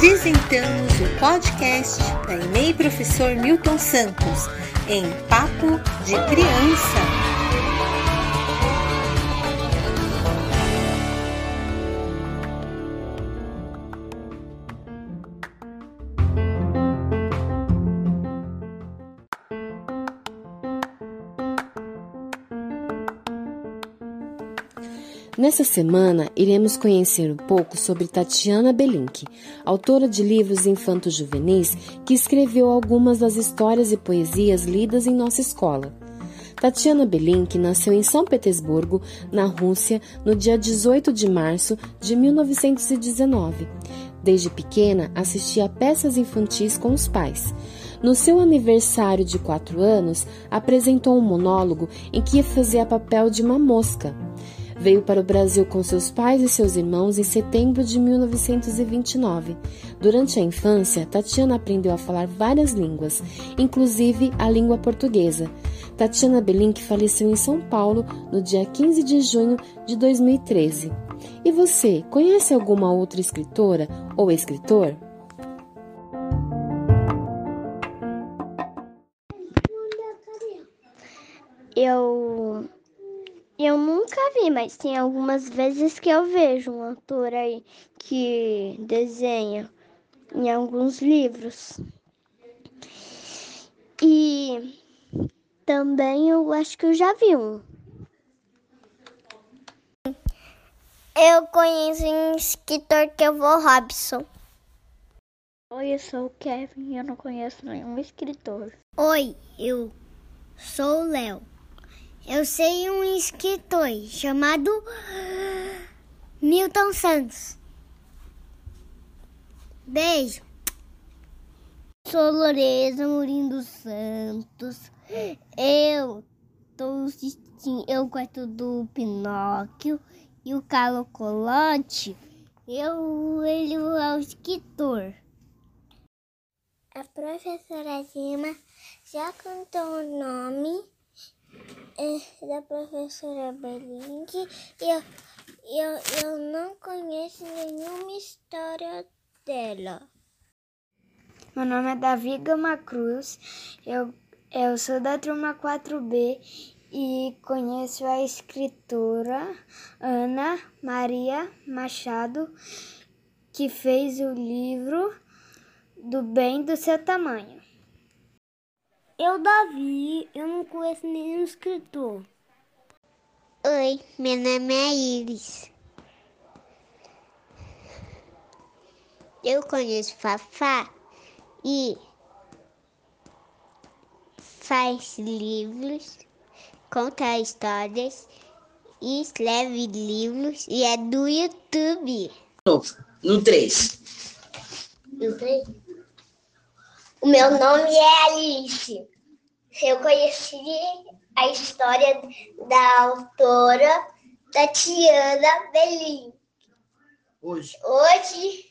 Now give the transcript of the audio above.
Apresentamos o podcast da EMEI Professor Milton Santos em Papo de Criança. Nessa semana, iremos conhecer um pouco sobre Tatiana Belink, autora de livros infantos juvenis que escreveu algumas das histórias e poesias lidas em nossa escola. Tatiana Belink nasceu em São Petersburgo, na Rússia, no dia 18 de março de 1919. Desde pequena, assistia a peças infantis com os pais. No seu aniversário de quatro anos, apresentou um monólogo em que fazia papel de uma mosca. Veio para o Brasil com seus pais e seus irmãos em setembro de 1929. Durante a infância, Tatiana aprendeu a falar várias línguas, inclusive a língua portuguesa. Tatiana Belink faleceu em São Paulo no dia 15 de junho de 2013. E você, conhece alguma outra escritora ou escritor? Eu eu nunca vi, mas tem algumas vezes que eu vejo um autor aí que desenha em alguns livros. E também eu acho que eu já vi um. Eu conheço um escritor que é o Vô Robson. Oi, eu sou o Kevin e eu não conheço nenhum escritor. Oi, eu sou o Léo. Eu sei um escritor chamado Milton Santos. Beijo. Sou Loreza Murindo Santos. Eu tô assistindo, eu gosto do Pinóquio e o Carlo Colote. Eu, ele é o escritor. A professora Zima já contou o nome é da professora Belink e eu, eu, eu não conheço nenhuma história dela. Meu nome é Davi Gama Cruz, eu, eu sou da turma 4B e conheço a escritora Ana Maria Machado, que fez o livro Do Bem do Seu Tamanho. Eu, Davi, eu não conheço nenhum escritor. Oi, meu nome é Iris. Eu conheço Fafá e faz livros, conta histórias e escreve livros e é do YouTube. No 3. No 3? O meu nome é Alice. Eu conheci a história da autora Tatiana Belin. Hoje. Hoje